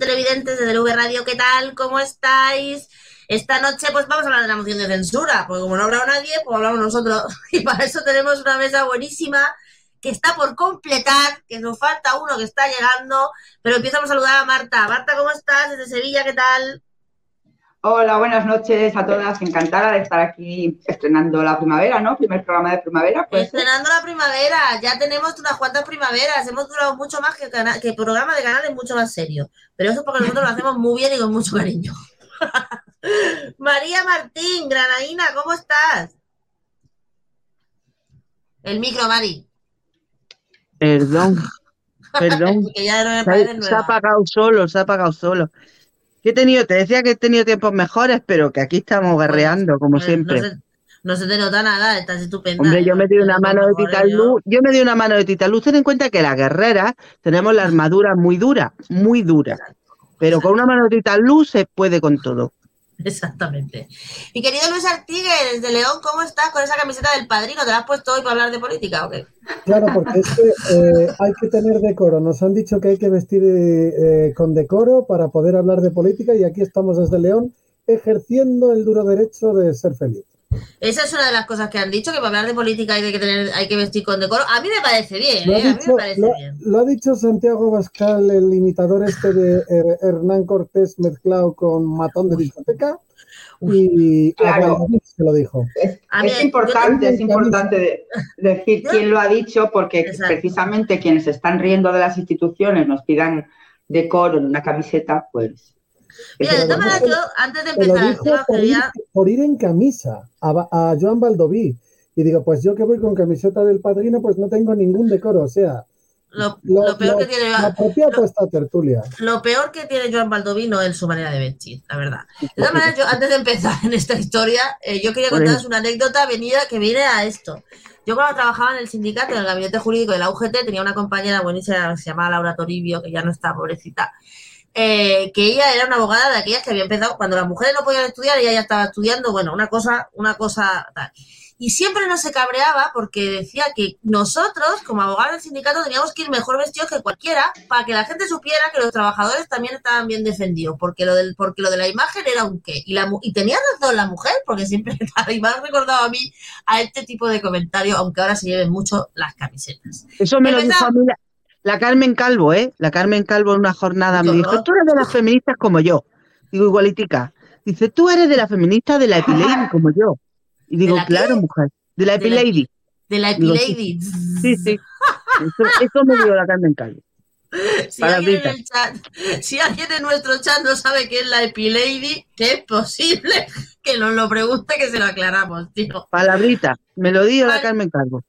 televidentes de DLV Radio. ¿Qué tal? ¿Cómo estáis? Esta noche pues vamos a hablar de la moción de censura, porque como no ha hablado nadie, pues hablamos nosotros. Y para eso tenemos una mesa buenísima que está por completar, que nos falta uno que está llegando, pero empezamos a saludar a Marta. Marta, ¿cómo estás? Desde Sevilla, ¿qué tal? Hola, buenas noches a todas. Encantada de estar aquí estrenando la primavera, ¿no? Primer programa de primavera. Pues, Estrenando la primavera, ya tenemos unas cuantas primaveras, hemos durado mucho más que, que programa de canal es mucho más serio, pero eso es porque nosotros lo hacemos muy bien y con mucho cariño. María Martín, Granaína, ¿cómo estás? El micro, Mari. Perdón, perdón. que ya no me Se se ha apagado solo, se ha apagado solo. Que he tenido, te decía que he tenido tiempos mejores, pero que aquí estamos guerreando, como Pues, siempre. No se, no se te nota nada, estás estupenda. Hombre, yo ¿eh? me di una mano de titaluz, yo me di una mano de titaluz. Ten en cuenta que las guerreras tenemos la armadura muy dura, muy dura. Pero con una mano de titaluz se puede con todo. Exactamente. Mi querido Luis Artigues, desde León, ¿cómo estás con esa camiseta del padrino? ¿Te la has puesto hoy para hablar de política o qué? Claro, porque es que eh, hay que tener decoro. Nos han dicho que hay que vestir eh, con decoro para poder hablar de política y aquí estamos desde León ejerciendo el duro derecho de ser feliz. Esa es una de las cosas que han dicho, que para hablar de política hay que, tener, hay que vestir con decoro. A mí me parece bien, Lo ha, ¿eh? A mí me dicho, parece lo- bien. lo ha dicho Santiago Bascal, el imitador este de Her- Hernán Cortés mezclado con matón de discoteca. Y a Claro. Se lo dijo. es, A mí- es importante, es importante de- decir quién lo ha dicho, porque Exacto. precisamente quienes se están riendo de las instituciones nos pidan decoro en una camiseta, pues. Mira, de todas maneras, yo antes de lo empezar el dijo tema, por ir, quería... por ir en camisa a, a Joan Baldoví. Y digo, pues yo que voy con camiseta del padrino, pues no tengo ningún decoro. O sea, Lo, lo, lo peor lo- que tiene lo apropiado lo- esta tertulia. lo peor que tiene Joan Baldovino es su manera de vestir, la verdad. De todas maneras, yo antes de empezar en esta historia, eh, yo quería contaros una anécdota venida que viene a esto. Yo cuando trabajaba en el sindicato, en el gabinete jurídico de la UGT, tenía una compañera buenísima, se llamaba Laura Toribio, que ya no está, pobrecita, eh, que ella era una abogada de aquellas que había empezado, cuando las mujeres no podían estudiar, ella ya estaba estudiando, bueno, una cosa, una cosa tal. Y siempre no se cabreaba porque decía que nosotros, como abogados del sindicato, teníamos que ir mejor vestidos que cualquiera para que la gente supiera que los trabajadores también estaban bien defendidos, porque lo del, porque lo de la imagen era un qué. Y, la, y tenía razón la mujer, porque siempre me ha recordado a mí a este tipo de comentarios, aunque ahora se lleven mucho las camisetas. Eso me lo dijo a mí la, la Carmen Calvo, ¿eh? La Carmen Calvo en una jornada me dijo, tú eres de las feministas como yo. Digo, igualitica. Dice, tú eres de la feminista de la Epilady como yo. Y digo, qué? claro, mujer, de la Epilady. De la Epilady. Sí, sí. Eso, eso me dio la Carmen Calvo. Si alguien, en el chat, si alguien en nuestro chat no sabe qué es la Epilady, que es posible que nos lo pregunte, que se lo aclaramos, tío. Palabrita, me lo dio la. Carmen Calvo.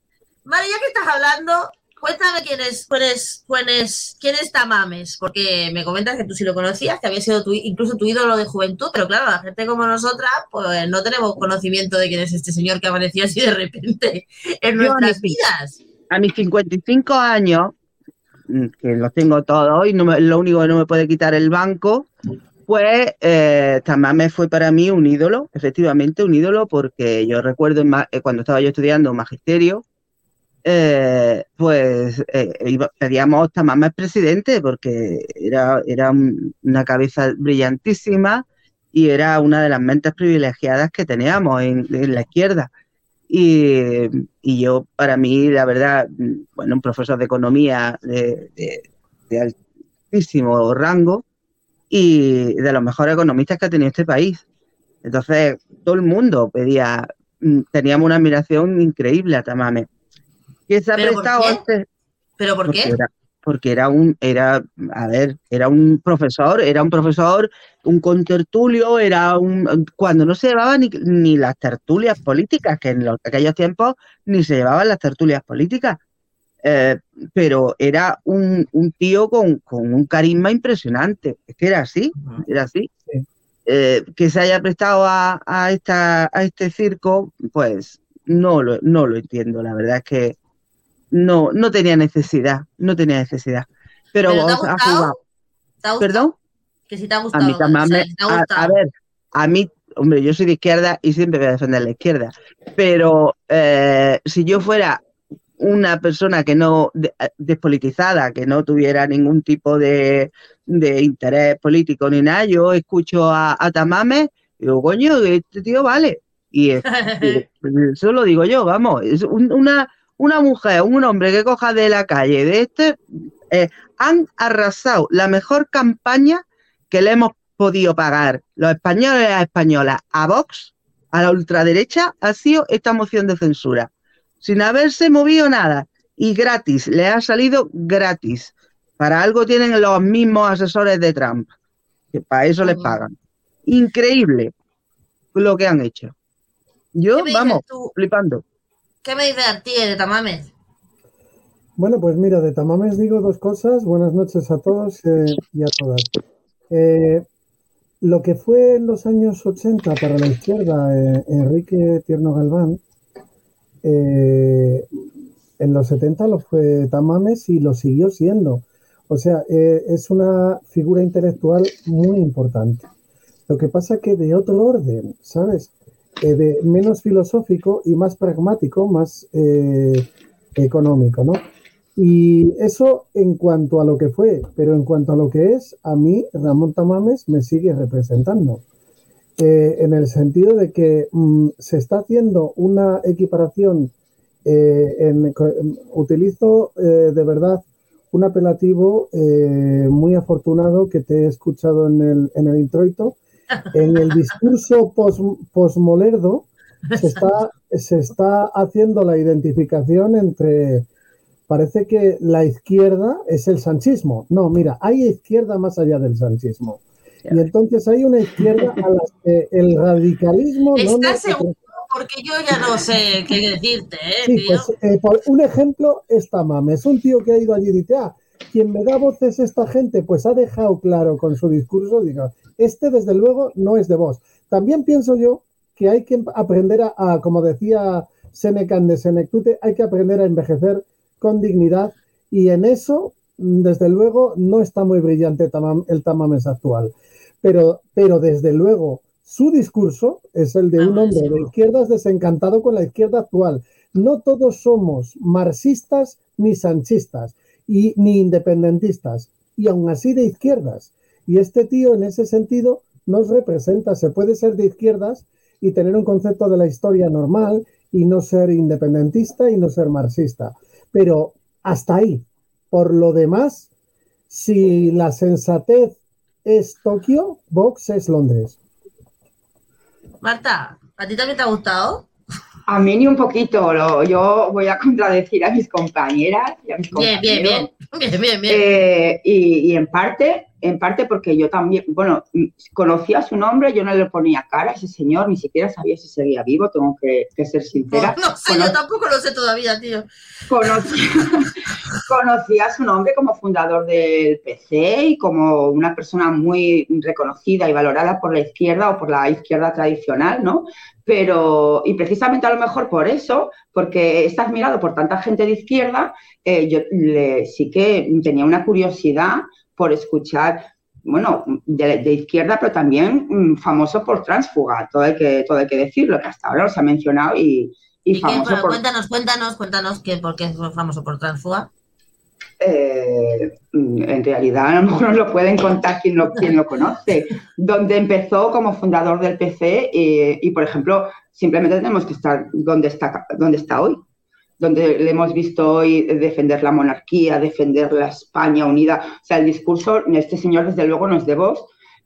Vale, ya que estás hablando, cuéntame quién es, quién es, quién es, quién es Tamames, porque me comentas que tú sí lo conocías, que había sido tu, incluso tu ídolo de juventud, pero claro, la gente como nosotras, pues no tenemos conocimiento de quién es este señor que apareció así de repente en Yo nuestras ni- vidas. A mis 55 años, mm, que los tengo todos y no me- lo único que no me puede quitar el banco, pues eh, Tamames fue para mí un ídolo, efectivamente un ídolo, porque yo recuerdo eh, cuando estaba yo estudiando magisterio, eh, pues eh, pedíamos Tamames presidente, porque era, era un- una cabeza brillantísima y era una de las mentes privilegiadas que teníamos en, la izquierda. Y, y yo, para mí, la verdad, bueno, un profesor de economía de, de- altísimo rango y de los mejores economistas que ha tenido este país. Entonces, todo el mundo pedía, mm, teníamos una admiración increíble a Tamames. ¿Qué se ha ¿Pero por prestado qué? a este- ¿Pero por porque qué? era, porque era un, era, a ver, era un profesor, era un profesor, un contertulio, era un, cuando no se llevaban ni, ni las tertulias políticas, que en los- aquellos tiempos ni se llevaban las tertulias políticas, eh, pero era un, un tío con, con un carisma impresionante, es que era así, era así. Sí. Eh, que se haya prestado a, a, esta, a este circo, pues no lo, no lo entiendo, la verdad es que no, no tenía necesidad, no tenía necesidad. Pero, ¿Pero te ha gustado? jugado. ¿Te ha gustado? ¿Perdón? Que si te ha A gustado. mí si te ha a, gustado. a ver, a mí hombre, yo soy de izquierda y siempre voy a defender la izquierda, pero eh, si yo fuera una persona que no de- eh, despolitizada, que no tuviera ningún tipo de, de interés político ni nada, yo escucho a, a Tamames y digo, coño, este tío vale. Y, es- y eso lo digo yo, vamos, es un- una, una mujer, un hombre que coja de la calle de este, eh, han arrasado la mejor campaña que le hemos podido pagar los españoles y las españolas a Vox, a la ultraderecha, ha sido esta moción de censura. Sin haberse movido nada y gratis, le ha salido gratis. Para algo tienen los mismos asesores de Trump, que para eso les pagan. Increíble lo que han hecho. Yo, ¿Qué me dices vamos, tú? flipando. ¿Qué me dices a ti de Tamames? Bueno, pues mira, de Tamames digo dos cosas. Buenas noches a todos eh, y a todas. Eh, lo que fue en los años 80 para la izquierda eh, Enrique Tierno Galván, en los 70 lo fue Tamames y lo siguió siendo. O sea, es una figura intelectual muy importante. Lo que pasa que de otro orden, ¿sabes? Eh, de menos filosófico y más pragmático, más eh, económico, ¿no? Y eso en cuanto a lo que fue, pero en cuanto a lo que es, a mí Ramón Tamames me sigue representando. Eh, en el sentido de que mm, se está haciendo una equiparación, en- utilizo de verdad un apelativo muy afortunado que te he escuchado en el, en el introito. En el discurso pos- posmolerdo se está, se está haciendo la identificación entre parece que la izquierda es el sanchismo. No, mira, hay izquierda más allá del sanchismo. Y entonces hay una izquierda a la que el radicalismo ¿Estás seguro? Porque yo ya no sé qué decirte, ¿eh, Sí, tío? pues eh, por un ejemplo es Tamame, es un tío que ha ido allí y dice, ah, quien me da voces esta gente, pues ha dejado claro con su discurso, digo, este desde luego no es de vos. También pienso yo que hay que aprender a, a, como decía Seneca de Senectute, hay que aprender a envejecer con dignidad y en eso, mm, desde luego, no está muy brillante Tamam- el Tamames actual. Pero, pero desde luego, su discurso es el de Ah, un hombre de izquierdas desencantado con la izquierda actual. No todos somos marxistas ni sanchistas y, ni independentistas, y aún así de izquierdas. Y este tío, en ese sentido, nos representa. Se puede ser de izquierdas y tener un concepto de la historia normal y no ser independentista y no ser marxista. Pero hasta ahí. Por lo demás, si la sensatez es Tokio, Vox es Londres. Marta, ¿a ti también te ha gustado? A mí ni un poquito, lo- yo voy a contradecir a mis compañeras y a mis Bien, bien, compañeros. bien. Bien, bien, bien. Eh, y, y en parte, en parte porque yo también, bueno, mm, conocía su nombre, yo no le ponía cara a ese señor, ni siquiera sabía si seguía vivo, tengo que, que ser sincera. no sé, Cono- yo tampoco lo sé todavía, tío. Conocía, conocía su nombre como fundador del PC y como una persona muy reconocida y valorada por la izquierda o por la izquierda tradicional, ¿no? Pero, y precisamente a lo mejor por eso, porque está admirado por tanta gente de izquierda, eh, yo le- sí que tenía una curiosidad por escuchar, bueno, de, de izquierda, pero también mm, famoso por transfuga, todo hay que, todo hay que decirlo, que hasta ahora no se ha mencionado y, y ¿Y qué? famoso Bueno, por... cuéntanos, cuéntanos, cuéntanos que, por qué es famoso por transfuga. Eh, en realidad a lo mejor no lo pueden contar quien lo, quien lo conoce, donde empezó como fundador del PC y, y, por ejemplo, simplemente tenemos que estar donde está, donde está hoy, donde le hemos visto hoy defender la monarquía, defender la España unida. O sea, el discurso, este señor desde luego no es de voz,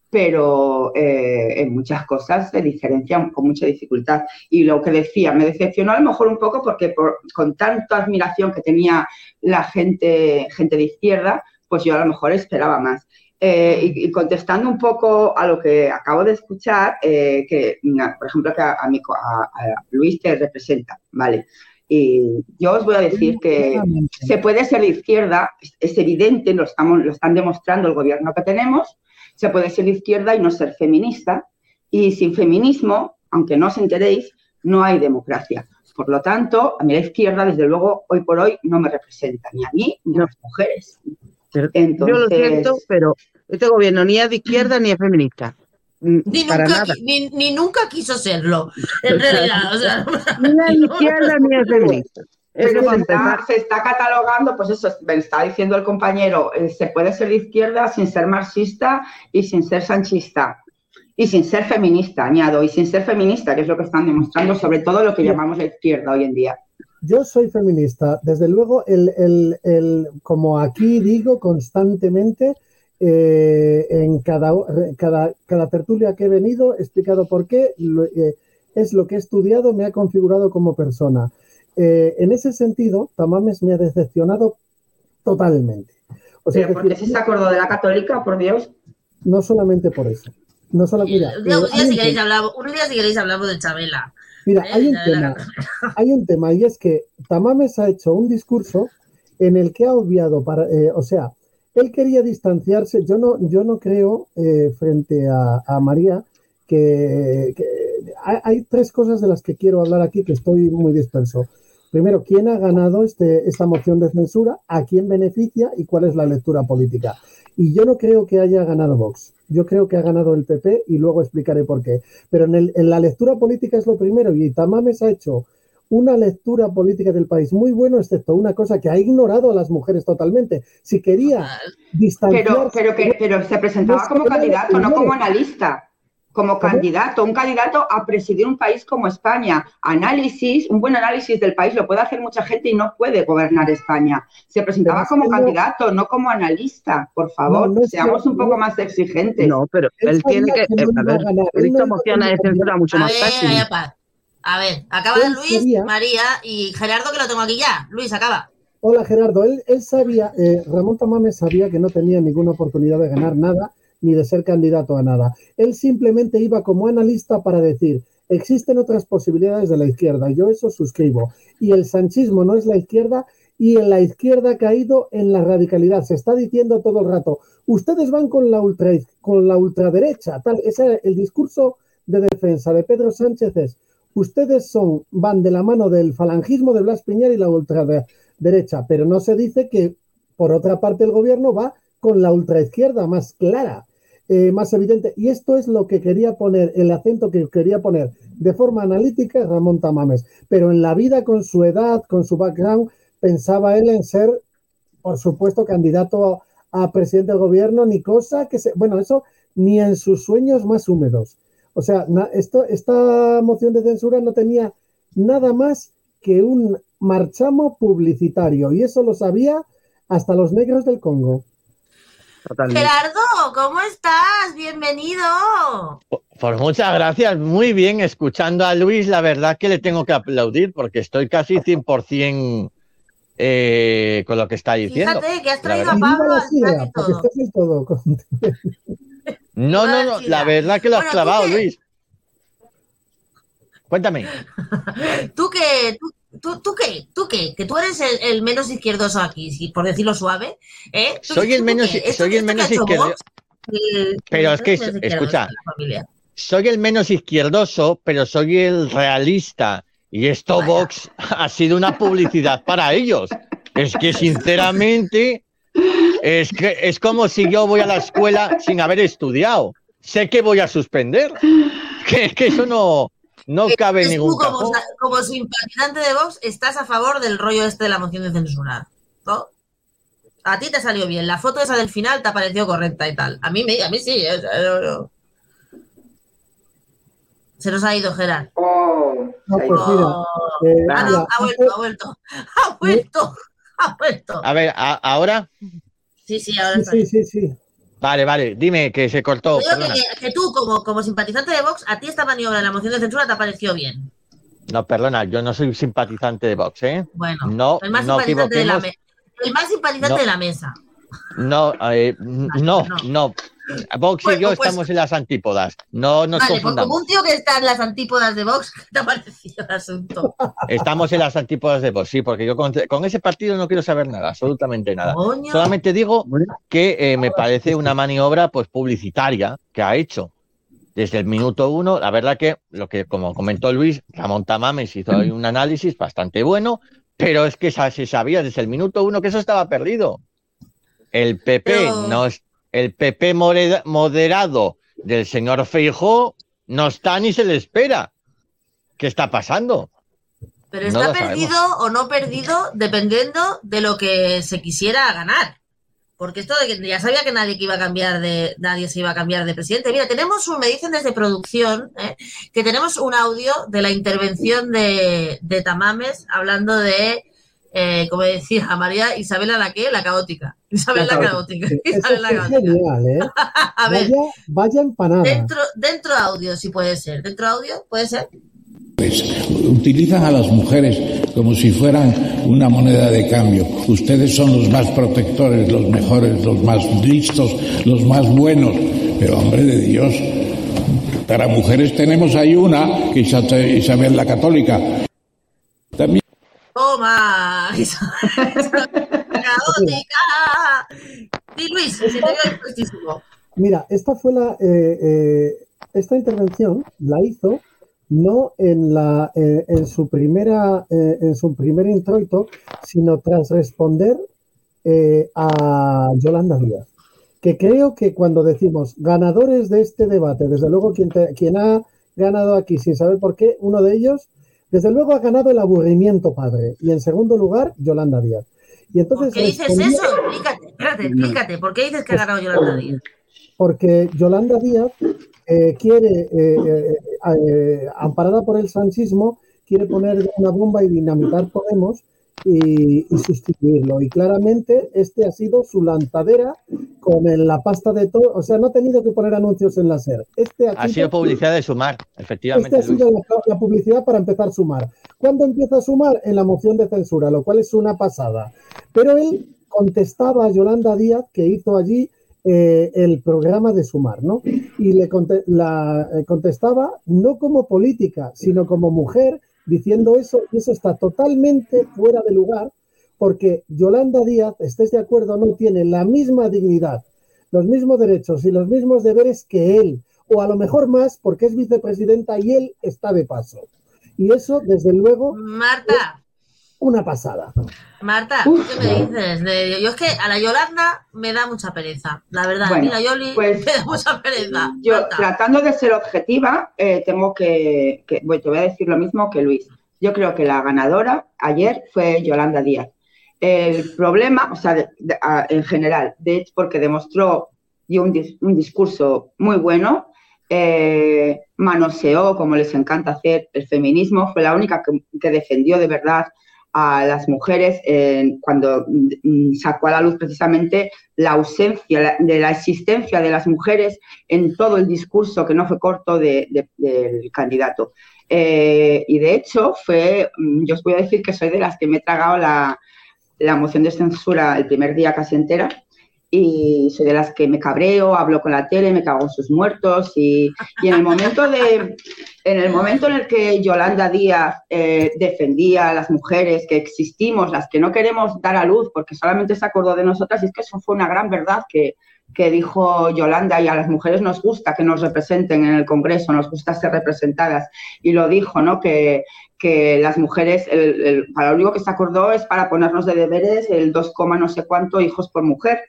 pero eh, en muchas cosas se diferencian con mucha dificultad. Y lo que decía, me decepcionó a lo mejor un poco porque por, con tanta admiración que tenía la gente, gente de izquierda, pues yo a lo mejor esperaba más. Eh, y, contestando un poco a lo que acabo de escuchar, eh, que por ejemplo que a, mi, a, a, Luis te representa, ¿vale? Y yo os voy a decir que se puede ser de izquierda, es, evidente, lo, estamos, lo están demostrando el gobierno que tenemos, se puede ser de izquierda y no ser feminista, y sin feminismo, aunque no os enteréis, no hay democracia. Por lo tanto, a mí la izquierda, desde luego, hoy por hoy no me representa, ni a mí ni a las mujeres. Entonces, Yo lo siento, pero este gobierno ni es de izquierda ni es feminista. Ni para nunca, nada. qui- ni, ni nunca quiso serlo, en realidad. O sea, Ni de izquierda ni de feminista. Pero está, se está catalogando, pues eso, me está diciendo el compañero, eh, se puede ser de izquierda sin ser marxista y sin ser sanchista. Y sin ser feminista, añado, y sin ser feminista, que es lo que están demostrando, sobre todo lo que llamamos la izquierda hoy en día. Yo soy feminista. Desde luego, el, el- el- como aquí digo constantemente, eh, en cada, cada, cada tertulia que he venido, he explicado por qué, lo- eh, es lo que he estudiado, me ha configurado como persona. Eh, en ese sentido, Tamames me ha decepcionado totalmente. O sea, Pero decir, si se acordó de la católica, por Dios. no solamente por eso. No solo, mira, un día, eh, un día si un queréis hablamos, un día si queréis hablamos de Chabela. Mira, ¿eh? hay un tema, hay un tema y es que Tamames ha hecho un discurso en el que ha obviado para, eh, o sea, él quería distanciarse. Yo no, yo no creo eh, frente a, María que, hay, tres cosas de las que quiero hablar aquí que estoy muy disperso. Primero, ¿quién ha ganado este, esta moción de censura? ¿A quién beneficia? ¿Y cuál es la lectura política? Y yo no creo que haya ganado Vox. Yo creo que ha ganado el PP y luego explicaré por qué. Pero en, en la lectura política es lo primero y Tamames ha hecho una lectura política del país muy bueno, excepto una cosa que ha ignorado a las mujeres totalmente. Si quería distanciarse... Pero, pero, que, pero se presentaba No, como candidato, no como analista. Como candidato, un candidato a presidir un país como España. Análisis, un buen análisis del país lo puede hacer mucha gente y no puede gobernar España. Se presentaba como no- candidato, no como analista. Por favor, No, no seamos que- un poco no- más exigentes. No, pero Él él tiene que. que no eh, a iba a ver, ganar, he él visto no iba a mociones de censura mucho A más ver, fácil. A ver, acaba Luis, sabía- María y Gerardo, que lo tengo aquí ya. Luis, acaba. Hola Gerardo, él, él sabía, eh, Ramón Tamames sabía que no tenía ninguna oportunidad de ganar nada ni de ser candidato a nada. Él simplemente iba como analista para decir, existen otras posibilidades de la izquierda, yo eso suscribo. Y el sanchismo no es la izquierda y en la izquierda ha caído en la radicalidad. Se está diciendo todo el rato, ustedes van con la, ultra, con la ultraderecha, tal. Ese el discurso de defensa de Pedro Sánchez es, ustedes son, van de la mano del falangismo de Blas Piñar y la ultraderecha, pero no se dice que, por otra parte, el gobierno va con la ultraizquierda más clara, eh, más evidente. Y esto es lo que quería poner, el acento que quería poner de forma analítica Ramón Tamames. Pero en la vida, con su edad, con su background, pensaba él en ser, por supuesto, candidato a, a presidente del gobierno, ni cosa que se. Bueno, eso ni en sus sueños más húmedos. O sea, na- esto, esta moción de censura no tenía nada más que un marchamo publicitario. Y eso lo sabía hasta los negros del Congo. Totalmente. Gerardo, ¿cómo estás? Bienvenido. Pues muchas gracias, muy bien. Escuchando a Luis, la verdad que le tengo que aplaudir porque estoy casi 100% eh, con lo que está diciendo. Fíjate que has traído a Pablo todo. estás en todo. No, no, no, la verdad que lo has Bueno, ¿tú clavado? Luis. Cuéntame. ¿Tú qué? ¿Tú, tú, tú qué? ¿Tú qué? Que tú eres el, el menos izquierdoso aquí, si- por decirlo suave. ¿eh? ¿Tú- Soy el menos- soy el menos ha hecho izquierdo- Vox? Eh, Pero es que, izquierdoso escucha, soy el menos izquierdoso, pero soy el realista. Y esto Vaya. Vox ha sido una publicidad para ellos. Es que sinceramente es que es como si yo voy a la escuela sin haber estudiado. Sé que voy a suspender. Que, que eso no, no cabe en ningún tú, como, como simpatizante de Vox, estás a favor del rollo este de la moción de censura. ¿no? A ti te salió bien. La foto esa del final te ha parecido correcta y tal. A mí, me, a mí sí. ¿eh? No, no. Se nos ha ido Gerard. Oh, No, pues mira, Oh. eh, Ah, no, mira, ha vuelto, ha vuelto. Ha vuelto. Ha vuelto. A ver, a- ahora. Sí, sí, ahora sí, está sí, sí, sí. Vale, vale, dime que se cortó. Perdona. que, tú, como, como simpatizante de Vox, a ti esta maniobra de la moción de censura te ha parecido bien. No, perdona, yo no soy simpatizante de Vox, ¿eh? Bueno, No, el más no simpatizante de la equivoquemos. me- el más simpatizante No. de la mesa. No, eh, no, no. no. Vox y yo pues- estamos en las antípodas. No nos Vale, pues confundamos. como un tío que está en las antípodas de Vox, ¿qué te ha parecido el asunto? Estamos en las antípodas de Vox, sí, porque yo con, con ese partido no quiero saber nada, absolutamente nada. Coño. Solamente digo que eh, me parece una maniobra pues publicitaria que ha hecho desde el minuto uno. La verdad que lo que, como comentó Luis, Ramón Tamames hizo ahí un análisis bastante bueno, pero es que se sabía desde el minuto uno que eso estaba perdido. El PP Pero- no es el PP moderado del señor Feijóo no está ni se le espera. ¿Qué está pasando? Pero No está sabemos. perdido o no perdido dependiendo de lo que se quisiera ganar. Porque esto de que ya sabía que nadie que iba a cambiar de, nadie se iba a cambiar de presidente. Mira, tenemos un, me dicen desde producción, ¿eh? que tenemos un audio de la intervención de, de Tamames hablando de, eh, como decía María Isabela la que, la caótica. Isabel la La caótica. Eso Isabel la es caótica. genial, ¿eh? A ver, Vaya, vaya empanada. dentro, dentro audio, si puede ser. Dentro audio, puede ser. Pues, utilizan a las mujeres como si fueran una moneda de cambio. Ustedes son los más protectores, los mejores, los más listos, los más buenos. Pero hombre de Dios, para mujeres tenemos ahí una, que es Isabel la Católica. Toma, caótica. Y Luis, te veo. Mira, esta fue la. eh, eh, esta intervención la hizo no en, la, eh, en, su primera, en su primer introito, sino tras responder a Yolanda Díaz. Que creo que cuando decimos ganadores de este debate, desde luego quien, te- quien ha ganado aquí sin saber por qué, uno de ellos, desde luego ha ganado el aburrimiento padre. Y en segundo lugar, Yolanda Díaz. Y entonces ¿Por qué dices respondió- eso? Explícate, espérate, explícate. ¿Por qué dices que ha ganado Yolanda Díaz? porque Yolanda Díaz eh, quiere, eh, eh, amparada por el sanchismo, quiere poner una bomba y dinamitar Podemos y, y sustituirlo. Y claramente este ha sido su lanzadera con el- la pasta de todo. O sea, no ha tenido que poner anuncios en la SER. Este ha, Ha sido publicidad de sumar, efectivamente. Ha Luis. sido la, la publicidad para empezar a sumar. ¿Cuándo empieza a sumar? En la moción de censura, lo cual es una pasada. Pero él contestaba a Yolanda Díaz, que hizo allí eh, el programa de sumar, ¿no? Y le conte- la, eh, contestaba no como política, sino como mujer, diciendo eso, y eso está totalmente fuera de lugar, porque Yolanda Díaz, estés de acuerdo o no, tiene la misma dignidad, los mismos derechos y los mismos deberes que él, o a lo mejor más, porque es vicepresidenta y él está de paso. Y eso, desde luego, Marta, una pasada. Marta, ¿qué me dices? De- yo es que a la Yolanda me da mucha pereza, la verdad. a mí Bueno, la Yoli pues, me da mucha pereza. Yo, Marta. tratando de ser objetiva, eh, tengo que, que- bueno, te voy a decir lo mismo que Luis. Yo creo que la ganadora ayer fue Yolanda Díaz. El problema, o sea, de- de- a- en general, de hecho, porque demostró dio un, dis- un discurso muy bueno, eh, manoseó, como les encanta hacer, el feminismo, fue la única que, que defendió de verdad a las mujeres eh, cuando mm, sacó a la luz precisamente la ausencia de la existencia de las mujeres en todo el discurso que no fue corto de- del candidato. Eh, y de hecho, fue, mm, yo os voy a decir que soy de las que me he tragado la, la moción de censura el primer día casi entera. Y soy de las que me cabreo, hablo con la tele, me cago en sus muertos. Y, en el momento de, en el momento en el que Yolanda Díaz eh, defendía a las mujeres que existimos, las que no queremos dar a luz porque solamente se acordó de nosotras, y es que eso fue una gran verdad que, que dijo Yolanda y a las mujeres nos gusta que nos representen en el Congreso, nos gusta ser representadas. Y lo dijo, ¿no? Que, que las mujeres, el, el- para lo único que se acordó es para ponernos de deberes el 2, no sé cuánto hijos por mujer.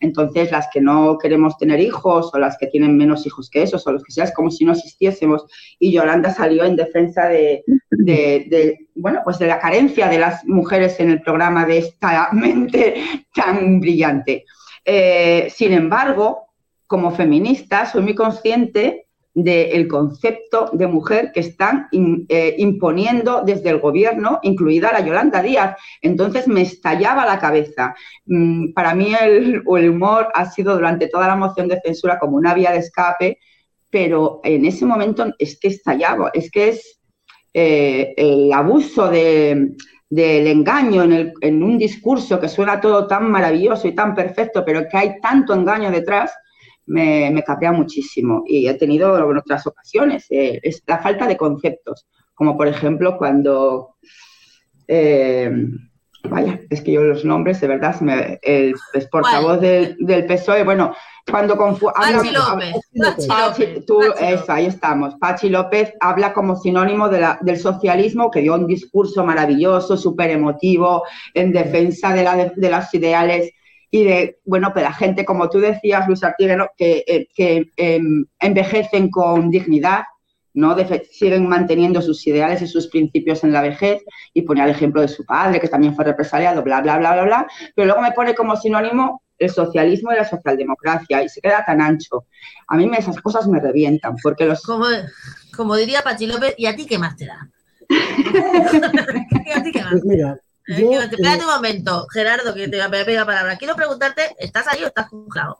Entonces, las que no queremos tener hijos o las que tienen menos hijos que esos o los que sea, es como si no existiésemos. Y Yolanda salió en defensa de, de- de, bueno, pues de la carencia de las mujeres en el programa de esta mente tan brillante. Eh, sin embargo, como feminista, soy muy consciente del concepto de mujer que están eh, imponiendo desde el gobierno, incluida la Yolanda Díaz. Entonces me estallaba la cabeza. Mm, para mí el, el humor ha sido durante toda la moción de censura como una vía de escape, pero en ese momento es que estallaba, es que es eh, el abuso de, del engaño en, el- en un discurso que suena todo tan maravilloso y tan perfecto, pero que hay tanto engaño detrás, me, me muchísimo. Y he tenido en otras ocasiones, eh, es la falta de conceptos, como por ejemplo cuando... eh, vaya, es que yo los nombres, de verdad, me- el es portavoz del, del PSOE, bueno, cuando confu- habla- Pachi López. Pachi Pachi, López. tú, Pachi eso, López. ahí estamos. Pachi López habla como sinónimo de la- del socialismo, que dio un discurso maravilloso, súper emotivo, en defensa de, la- de los ideales. Y de, bueno, pues la gente, como tú decías, Luis Artiguero, que, eh, que em, envejecen con dignidad, ¿no? siguen manteniendo sus ideales y sus principios en la vejez y ponía el ejemplo de su padre, que también fue represaliado, bla, bla, bla, bla, bla, pero luego me pone como sinónimo el socialismo y la socialdemocracia y se queda tan ancho. A mí esas cosas me revientan porque los... Como, como diría Pachi López, ¿y a ti qué más te da? ¿Y a ti qué más? Pues mira, yo, que- espérate eh, un momento, Gerardo, que te voy a pegar palabra. Quiero preguntarte, ¿estás ahí o estás congelado?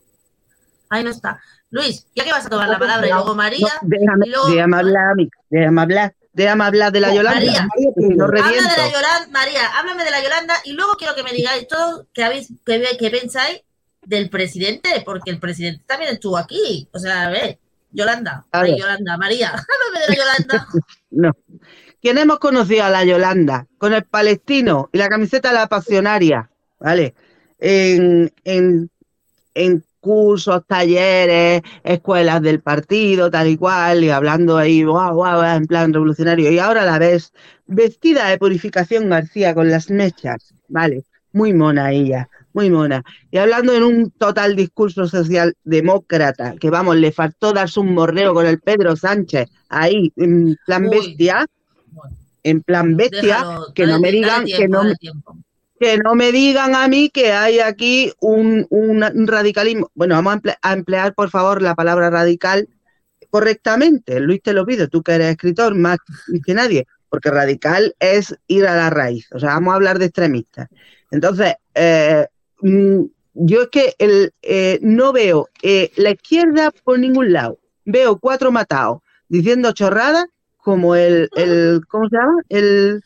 Ahí no está. Luis, ya que vas a tomar la palabra y luego María, No, déjame, y luego- déjame hablar, déjame hablar, déjame hablar de la No, Yolanda. María. María no habla de la Yolanda, María, háblame de la Yolanda y luego quiero que me digáis todo que habéis, que, que pensáis del presidente, porque el presidente también estuvo aquí. O sea, a ver, Yolanda, A ay, ver. Yolanda, María, háblame de la Yolanda. No. ¿Quién hemos conocido a la Yolanda? Con el palestino y la camiseta de la pasionaria, ¿vale? En, en, en cursos, talleres, escuelas del partido, tal y cual, y hablando ahí, guau, guau, en plan revolucionario. Y ahora la ves vestida de purificación García con las mechas, ¿vale? Muy mona ella, muy mona. Y hablando en un total discurso socialdemócrata, que vamos, le faltó darse un morreo con el Pedro Sánchez, ahí, en plan Uy. bestia, en plan bestia, déjalo, que no me digan, tiempo, que no, que no me digan a mí que hay aquí un, un- un radicalismo. Bueno, vamos a emplear, por favor, la palabra radical correctamente. Luis, te lo pido, tú que eres escritor más que nadie, porque radical es ir a la raíz. O sea, vamos a hablar de extremistas. Entonces, eh, mm, yo es que el, eh, no veo eh, la izquierda por ningún lado. Veo cuatro matados diciendo chorradas como el, el ¿cómo se llama? El,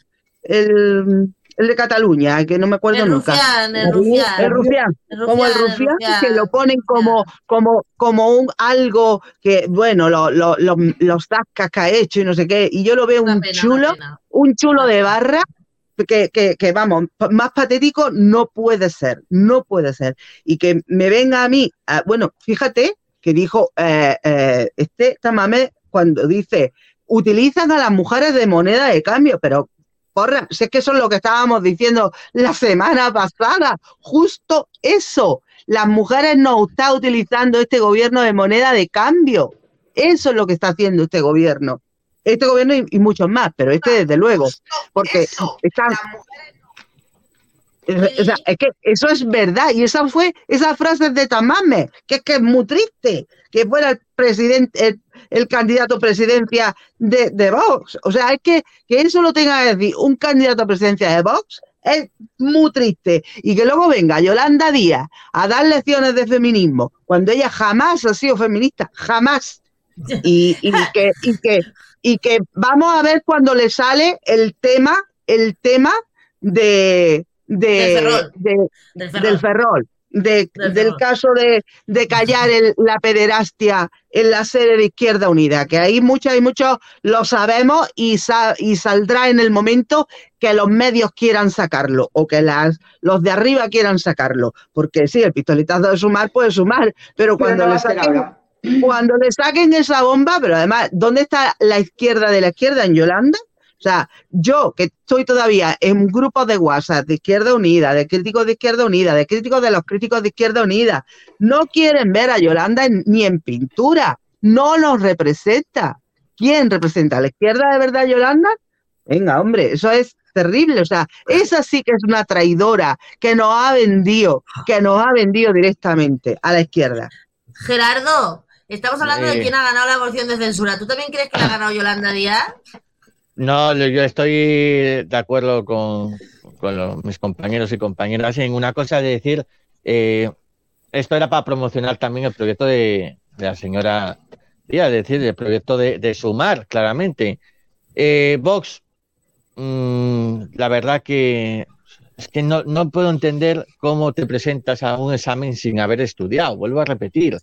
el, el de Cataluña, que no me acuerdo El nunca. rufián, el rufián. El rufián, como el rufián, que lo ponen como, como, como un algo que, bueno, lo- lo- lo- los tascas que ha hecho y no sé qué, y yo lo veo Una un pena, chulo, un chulo de barra que, que, que, vamos, más patético no puede ser, no puede ser. Y que me venga a mí, bueno, fíjate que dijo eh, eh, este Tamame cuando dice, utilizan a las mujeres de moneda de cambio, pero porra, si es que eso es lo que estábamos diciendo la semana pasada, justo eso. Las mujeres no está utilizando este gobierno de moneda de cambio. Eso es lo que está haciendo este gobierno. Este gobierno y, y muchos más, pero este desde luego, porque están es- o sea, es que eso es verdad. Y esa fue, esa frase de Tamame, que es que es muy triste que fuera el presidente, el, el candidato a presidencia de, de Vox. O sea, es que, que eso lo tenga que decir un candidato a presidencia de Vox es muy triste. Y que luego venga Yolanda Díaz a dar lecciones de feminismo, cuando ella jamás ha sido feminista, jamás. Y, y que, y que, y que vamos a ver cuando le sale el tema, el tema de, de, Del Ferrol. de- Del del Ferrol. De- Del caso de, de callar el- la pederastia en la sede de Izquierda Unida, que ahí muchos y muchos lo sabemos y, sa- y saldrá en el momento que los medios quieran sacarlo o que las, los de arriba quieran sacarlo. Porque sí, el pistoletazo de sumar puede sumar, pero Pero cuando no le saquen cuando le saquen esa bomba, pero además, ¿dónde está la izquierda de la izquierda en Yolanda? O sea, yo que estoy todavía en grupos de WhatsApp de Izquierda Unida, de críticos de Izquierda Unida, de críticos de los críticos de Izquierda Unida, no quieren ver a Yolanda en- ni en pintura, no nos representa. ¿Quién representa? ¿A la izquierda de verdad Yolanda? Venga, hombre, eso es terrible. O sea, esa sí que es una traidora que nos ha vendido, que nos ha vendido directamente a la izquierda. Gerardo, estamos hablando de quién ha ganado la moción de censura. ¿Tú también crees que la ha ganado Yolanda Díaz? No, yo estoy de acuerdo con, mis compañeros y compañeras en una cosa de decir, eh, esto era para promocionar también el proyecto de, la señora es decir, el proyecto de, de sumar, claramente. Eh, Vox, mm, la verdad que es que no, no puedo entender cómo te presentas a un examen sin haber estudiado. Vuelvo a repetir.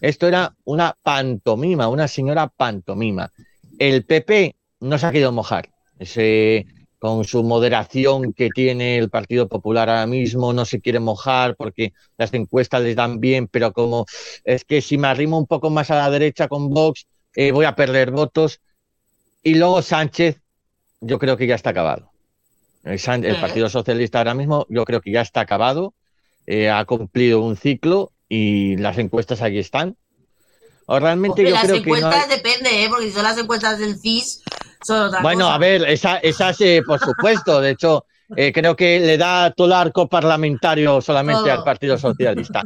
Esto era una pantomima, una señora pantomima. El PP no se ha querido mojar. Ese, con su moderación que tiene el Partido Popular ahora mismo, no se quiere mojar porque las encuestas les dan bien, pero como es que si me arrimo un poco más a la derecha con Vox, eh, voy a perder votos. Y luego Sánchez, yo creo que ya está acabado. El, Sí. Partido Socialista ahora mismo, yo creo que ya está acabado. eh, ha cumplido un ciclo y las encuestas aquí están. O realmente yo las creo que no encuestas hay- depende, ¿eh? Porque si son las encuestas del CIS, son otra Bueno, cosa. a ver, esa, esas, eh, por supuesto. De hecho, eh, creo que le da todo el arco parlamentario solamente Todo. al Partido Socialista.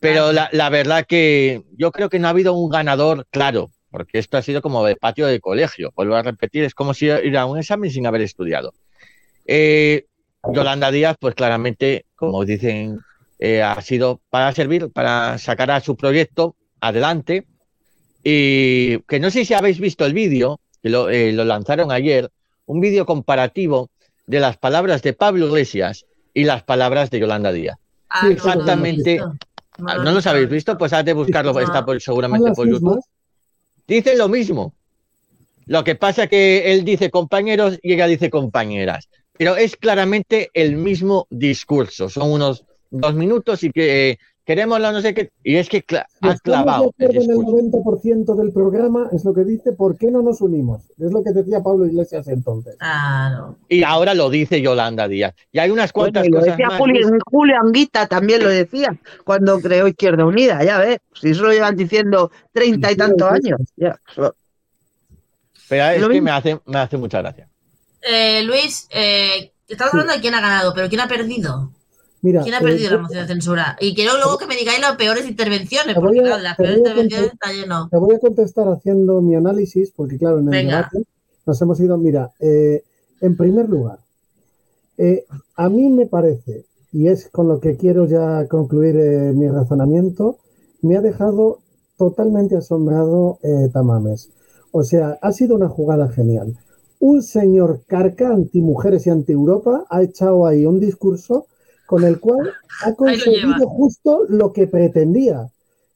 Pero la, la verdad que yo creo que no ha habido un ganador claro, porque esto ha sido como de patio de colegio. Vuelvo a repetir, es como si ir a un examen sin haber estudiado. Eh, Yolanda Díaz, pues claramente, como dicen, eh, ha sido para servir, para sacar a su proyecto adelante. Y que no sé si habéis visto el vídeo, que lo, eh, lo lanzaron ayer, un vídeo comparativo de las palabras de Pablo Iglesias y las palabras de Yolanda Díaz. Ah, no, exactamente. no lo he visto. Ah, lo he ¿No los habéis visto. Pues has de buscarlo, No. está por- seguramente por YouTube. Dicen lo mismo. Lo que pasa que él dice compañeros y ella dice compañeras. Pero es claramente el mismo discurso. Son unos dos minutos y que eh, queremos la no sé qué. Y es que cla- ha estamos clavado de el acuerdo en el discurso. 90% del programa, es lo que dice, ¿por qué no nos unimos? Es lo que decía Pablo Iglesias entonces. Claro. Y ahora lo dice Yolanda Díaz. Y hay unas Bueno, cuantas lo cosas decía más. Julio, Julio Anguita, también lo decía cuando creó Izquierda Unida, ya ves, si eso lo llevan diciendo treinta y tantos años. Ya, Pero es Lo que mismo. me hace, me hace mucha gracia. Eh, Luis, eh, estamos hablando de quién ha ganado, pero ¿quién ha perdido? Mira, ¿Quién ha eh, perdido yo- la moción de censura? Y quiero luego que me digáis las peores intervenciones, Te voy porque a- claro, las peores a intervenciones está lleno. Te voy a contestar haciendo mi análisis, porque claro, en el Venga. debate nos hemos ido, mira, eh, en primer lugar, eh, a mí me parece, y es con lo que quiero ya concluir eh, mi razonamiento, me ha dejado totalmente asombrado eh, Tamames. O sea, ha sido una jugada genial. Un señor carca anti-mujeres y anti-Europa ha echado ahí un discurso con el cual ha conseguido justo lo que pretendía,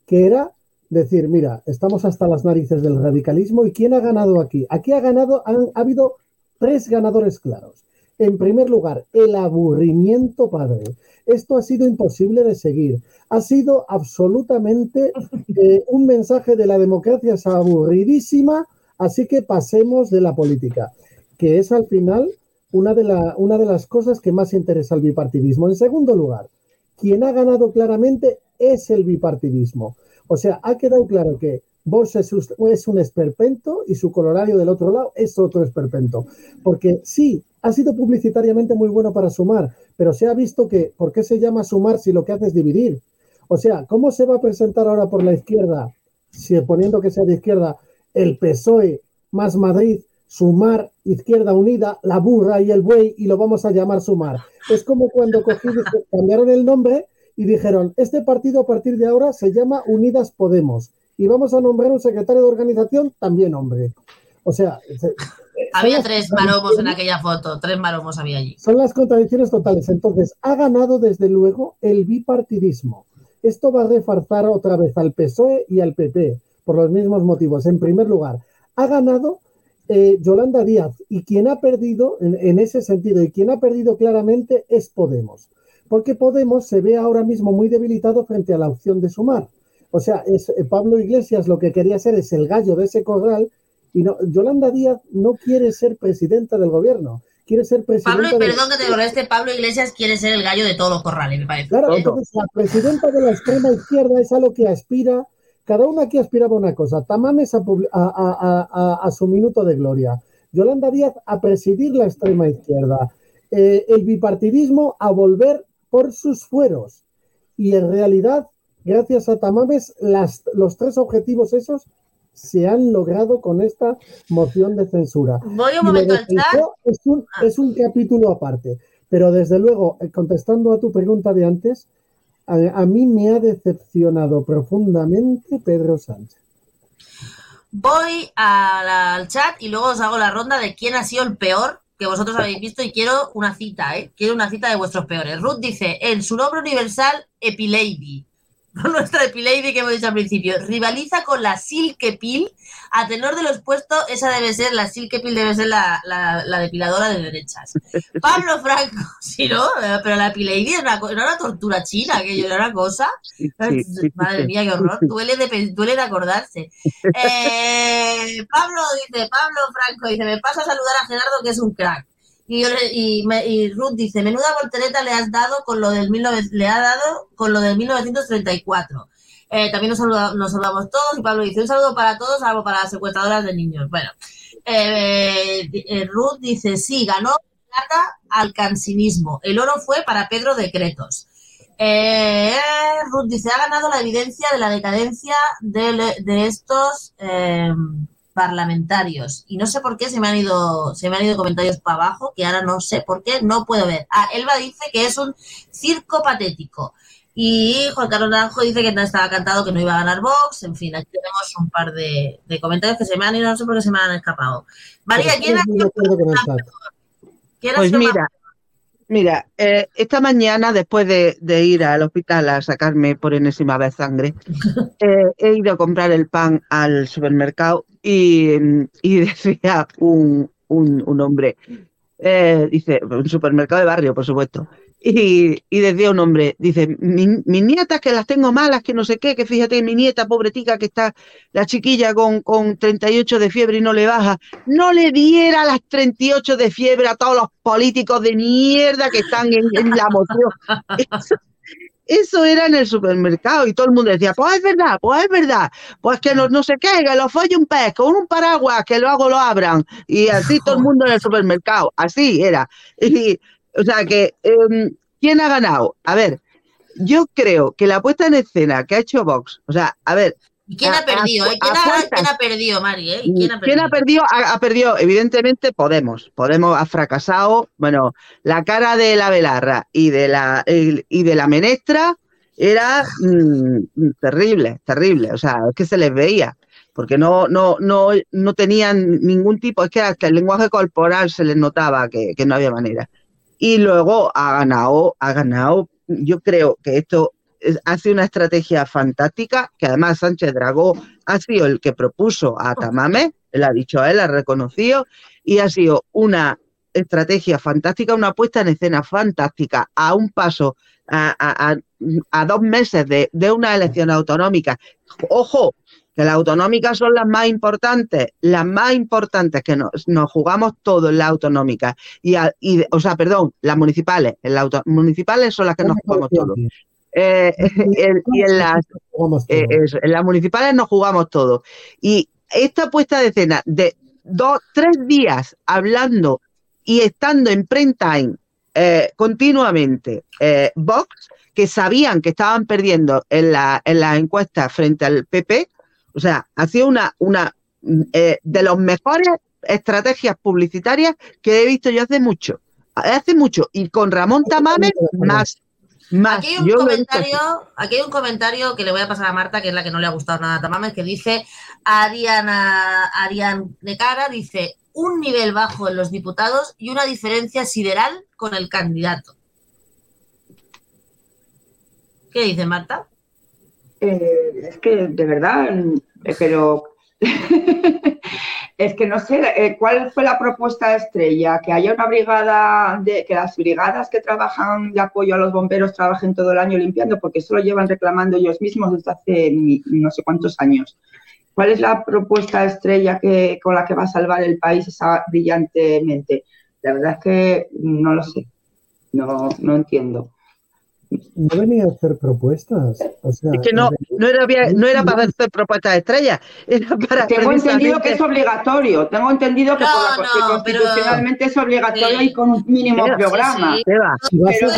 que era decir, mira, estamos hasta las narices del radicalismo y ¿quién ha ganado aquí? Aquí ha ganado, han, ha habido tres ganadores claros. En primer lugar, el aburrimiento padre. Esto ha sido imposible de seguir. Ha sido absolutamente eh, un mensaje de la democracia es aburridísima, así que pasemos de la política, que es al final una de, la- una de las cosas que más interesa al bipartidismo. En segundo lugar, quien ha ganado claramente es el bipartidismo. O sea, ha quedado claro que Bosch es, un esperpento y su colorario del otro lado es otro esperpento. Porque sí, ha sido publicitariamente muy bueno para sumar, pero se ha visto que, ¿por qué se llama sumar si lo que hace es dividir? O sea, ¿cómo se va a presentar ahora por la izquierda, si poniendo que sea de izquierda, el PSOE más Madrid, sumar, izquierda unida, la burra y el buey, y lo vamos a llamar sumar? Es como cuando cogí, cambiaron el nombre y dijeron, este partido a partir de ahora se llama Unidas Podemos y vamos a nombrar un secretario de organización también hombre. O sea, se- Había tres maromos en aquella foto, tres maromos había allí. Son las contradicciones totales. Entonces, ha ganado desde luego el bipartidismo. Esto va a reforzar otra vez al PSOE y al PP por los mismos motivos. En primer lugar, ha ganado eh, Yolanda Díaz y quien ha perdido en, en ese sentido y quien ha perdido claramente es Podemos. Porque Podemos se ve ahora mismo muy debilitado frente a la opción de sumar. O sea, es, eh, Pablo Iglesias lo que quería ser es el gallo de ese corral y no, Yolanda Díaz no quiere ser presidenta del gobierno, quiere ser presidenta Pablo, del- perdón que te moleste, Pablo Iglesias quiere ser el gallo de todos los corrales, me parece. Claro, entonces la presidenta de la extrema izquierda es a lo que aspira. Cada uno aquí aspiraba a una cosa. Tamames a, su minuto de gloria. Yolanda Díaz a presidir la extrema izquierda. Eh, el bipartidismo a volver por sus fueros. Y en realidad, gracias a Tamames, las- los tres objetivos esos se han logrado con esta moción de censura. Voy un momento al chat. Feijóo es un, Ah. es un capítulo aparte. Pero desde luego, eh, contestando a tu pregunta de antes, a, mí me ha decepcionado profundamente Pedro Sánchez. Voy al chat y luego os hago la ronda de quién ha sido el peor que vosotros habéis visto y quiero una cita, ¿eh? Quiero una cita de vuestros peores. Ruth dice, en su nombre universal, Epilady. Nuestra Epilady que hemos dicho al principio. Rivaliza con la Silkepil. A tenor de lo expuesto, esa debe ser, la Silkepil debe ser la, la- la depiladora de derechas. Pablo Franco, sí, ¿no? Pero la Epilady era una, era una tortura china, aquello era una cosa. Madre mía, qué horror. Duele de, duele de acordarse. Eh, Pablo dice, Pablo Franco dice, me paso a saludar a Gerardo que es un crack. Y, yo y, me- y Ruth dice, menuda voltereta le has dado con lo del 19 le ha dado con lo del 1934. Eh, también nos, saluda- nos saludamos todos y Pablo dice un saludo para todos, salvo para las secuestradoras de niños. Bueno, eh, eh, Ruth dice, sí, ganó plata al cansinismo. El oro fue para Pedro Decretos. Eh, Ruth dice, ha ganado la evidencia de la decadencia de, estos eh, parlamentarios. Y no sé por qué se me han ido, se me han ido comentarios para abajo, que ahora no sé por qué, no puedo ver. Ah, Elba dice que es un circo patético. Y Juan Carlos Naranjo dice que no estaba cantado, que no iba a ganar Vox. En fin, aquí tenemos un par de, de comentarios que se me han ido, no sé por qué se me han escapado. María, ¿quién ha Estoy de acuerdo con el chat. quién ha Pues mira, mira, eh, esta mañana, después de, de ir al hospital a sacarme por enésima vez sangre, eh, he ido a comprar el pan al supermercado y, y decía un, un, un hombre, eh, dice, un supermercado de barrio, por supuesto, y, y decía un hombre, dice, "Mi- mis nietas que las tengo malas, que no sé qué, que fíjate, mi nieta pobretica que está, la chiquilla con, con 38 de fiebre y no le baja, no le diera las 38 de fiebre a todos los políticos de mierda que están en, en la moción. Eso, eso era en el supermercado y todo el mundo decía, pues es verdad, pues es verdad, pues que no, no sé qué, que lo folle un pez con un paraguas, que luego lo abran. Y así todo el mundo en el supermercado, así era. Y, o sea que, em, ¿quién ha ganado? A ver, yo creo que la puesta en escena que ha hecho Vox, o sea, a ver, ¿Y quién a- ha perdido? a- eh? ¿Quién, a ha, fuerzas. quién ha perdido, Mari? eh? ¿Y quién ha perdido? ¿Quién ha perdido? Ha, ha perdido, evidentemente, Podemos. Podemos ha fracasado. Bueno, la cara de la Velarra y de la, y de la Menestra era mm, terrible, terrible. O sea, es que se les veía. Porque no, no, no, no tenían ningún tipo, es que hasta el lenguaje corporal se les notaba que, que no había manera. Y luego ha ganado, ha ganado, yo creo que esto es- ha sido una estrategia fantástica, que además Sánchez Dragó ha sido el que propuso a Tamame, él ha dicho a él, ha reconocido, y ha sido una estrategia fantástica, una puesta en escena fantástica, a un paso, a, a- a- a dos meses de, de una elección autonómica. Ojo, que las autonómicas son las más importantes, las más importantes que nos, nos jugamos todo en las autonómicas. Y, a- y- o sea, perdón, las municipales, en las auto- municipales son las que nos jugamos todo. Eh, y en las eh, en las municipales nos jugamos todo. Y esta puesta de escena de dos, tres días hablando y estando en prime time eh, continuamente, Vox, que sabían que estaban perdiendo en la, en las encuestas frente al PP, o sea, ha sido una, una mm, eh, de las mejores estrategias publicitarias que he visto yo hace mucho. Hace mucho. Y con Ramón Tamames, más. Más. Aquí hay, un aquí hay comentario que le voy a pasar a Marta, que es la que no le ha gustado nada a Tamames, que dice Ariana, Arián de Cara, dice un nivel bajo en los diputados y una diferencia sideral con el candidato. ¿Qué dice Marta? Eh, es que de verdad, eh, pero es que no sé eh, cuál fue la propuesta estrella, que haya una brigada de que las brigadas que trabajan de apoyo a los bomberos trabajen todo el año limpiando, porque eso lo llevan reclamando ellos mismos desde hace no sé cuántos años. ¿Cuál es la propuesta estrella que, con la que va a salvar el país esa brillantemente? La verdad es que no lo sé, no, no entiendo. No venía a hacer propuestas. O sea, Es que no, no era, bien- no era para hacer propuestas estrellas, era para Tengo entendido que es obligatorio, tengo entendido que No, por la- que no, pero- constitucionalmente es obligatorio Sí. y con un mínimo programa. sí. Pero,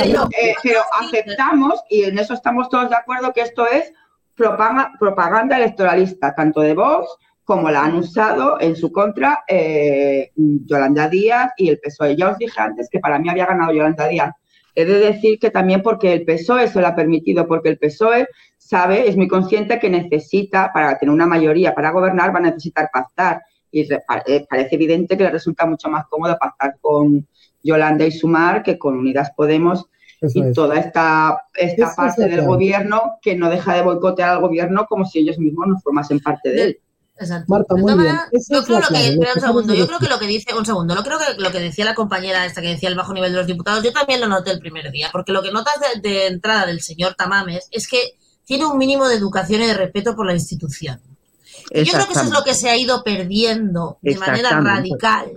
Pero- eh, pero aceptamos, y en eso estamos todos de acuerdo, que esto es propaganda, propaganda electoralista, tanto de Vox como la han usado en su contra eh, Yolanda Díaz y el PSOE. Ya os dije antes que para mí había ganado Yolanda Díaz. He de decir que también porque el PSOE se lo ha permitido, porque el PSOE sabe, es muy consciente que necesita, para tener una mayoría para gobernar, va a necesitar pactar. Y eh, parece evidente que le resulta mucho más cómodo pactar con Yolanda y Sumar que con Unidas Podemos eso y es. toda esta, esta Eso parte del gobierno que no deja de boicotear al gobierno como si ellos mismos no formasen parte de él. Exacto. Marta, muy bien. Esa Yo creo lo que, clave, lo espera un que segundo, acabas de yo creo que decir. lo que dice, un segundo, lo creo que lo que decía la compañera esta que decía el bajo nivel de los diputados, yo también lo noté el primer día, porque lo que notas de, de entrada del señor Tamames es que tiene un mínimo de educación y de respeto por la institución. Y yo creo que eso es lo que se ha ido perdiendo de manera radical.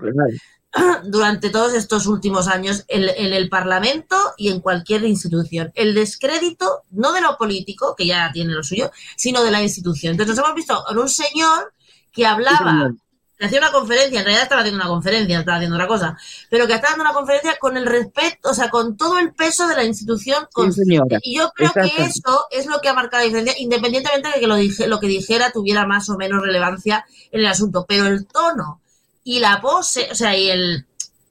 durante todos estos últimos años en, en el Parlamento y en cualquier institución. El descrédito, no de lo político, que ya tiene lo suyo, sino de la institución. Entonces nos hemos visto con un señor que hablaba, que hacía una conferencia, en realidad estaba haciendo una conferencia, estaba haciendo otra cosa, pero que estaba dando una conferencia con el respeto, o sea, con todo el peso de la institución. Con- y yo creo que eso es lo que ha marcado la diferencia, independientemente de que lo, dije, lo que dijera tuviera más o menos relevancia en el asunto. Pero el tono y la pose, o sea, y el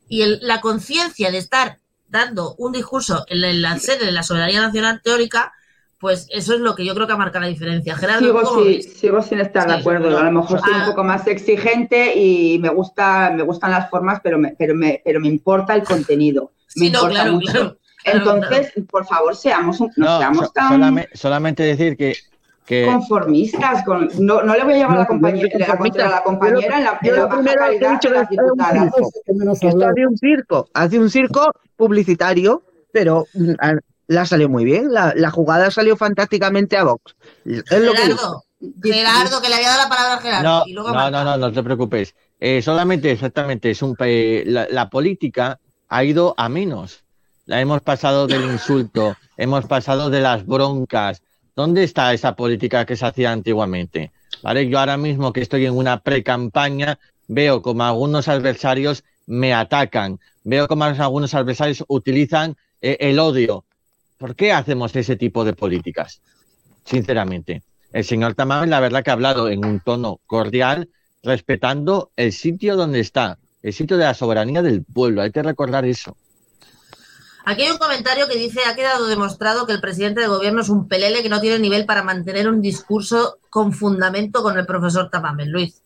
y el- la conciencia de estar dando un discurso en la, en la sede de la soberanía nacional teórica, pues eso es lo que yo creo que ha marcado la diferencia. Gerardo, Sigo, sin estar de acuerdo. A lo mejor soy Ah. un poco más exigente y me gusta, me gustan las formas, pero me, pero me, pero me importa el contenido. Me Sí, no, importa claro, mucho. claro, claro, Entonces, por favor, seamos, un- no, No, seamos so- tan solame- solamente decir que, que conformistas. Con, no, no le voy a llevar No, la compañera, no la contra la compañera en la, Yo en la primero que he dicho de que un circo, hace un circo publicitario, pero mm, a- la salió muy bien, la, la jugada salió fantásticamente a Vox. Es lo que digo. Gerardo, Gerardo, que le había dado la palabra a Gerardo. No, y luego ha no, no, no, no te preocupes. Eh, solamente, exactamente, es un pe- la, la política ha ido a menos. La hemos pasado del insulto, hemos pasado de las broncas. ¿Dónde está esa política que se hacía antiguamente? ¿Vale? Yo ahora mismo que estoy en una pre-campaña, veo como algunos adversarios me atacan, veo como algunos adversarios utilizan eh, el odio. ¿Por qué hacemos ese tipo de políticas? Sinceramente. El señor Tamames, la verdad que ha hablado en un tono cordial, respetando el sitio donde está, el sitio de la soberanía del pueblo. Hay que recordar eso. Aquí hay un comentario que dice, ha quedado demostrado que el presidente de gobierno es un pelele que no tiene nivel para mantener un discurso con fundamento con el profesor Tamames. Luis.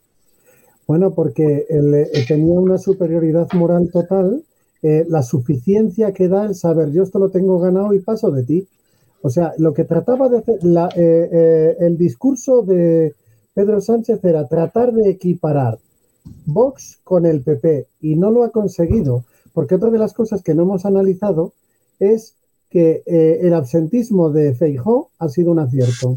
Bueno, porque él, eh, tenía una superioridad moral total, eh, la suficiencia que da el saber, yo esto lo tengo ganado y paso de ti. O sea, lo que trataba de hacer, la- eh, el discurso de Pedro Sánchez era tratar de equiparar Vox con el PP y no lo ha conseguido, porque otra de las cosas que no hemos analizado es que eh, el absentismo de Feijó ha sido un acierto.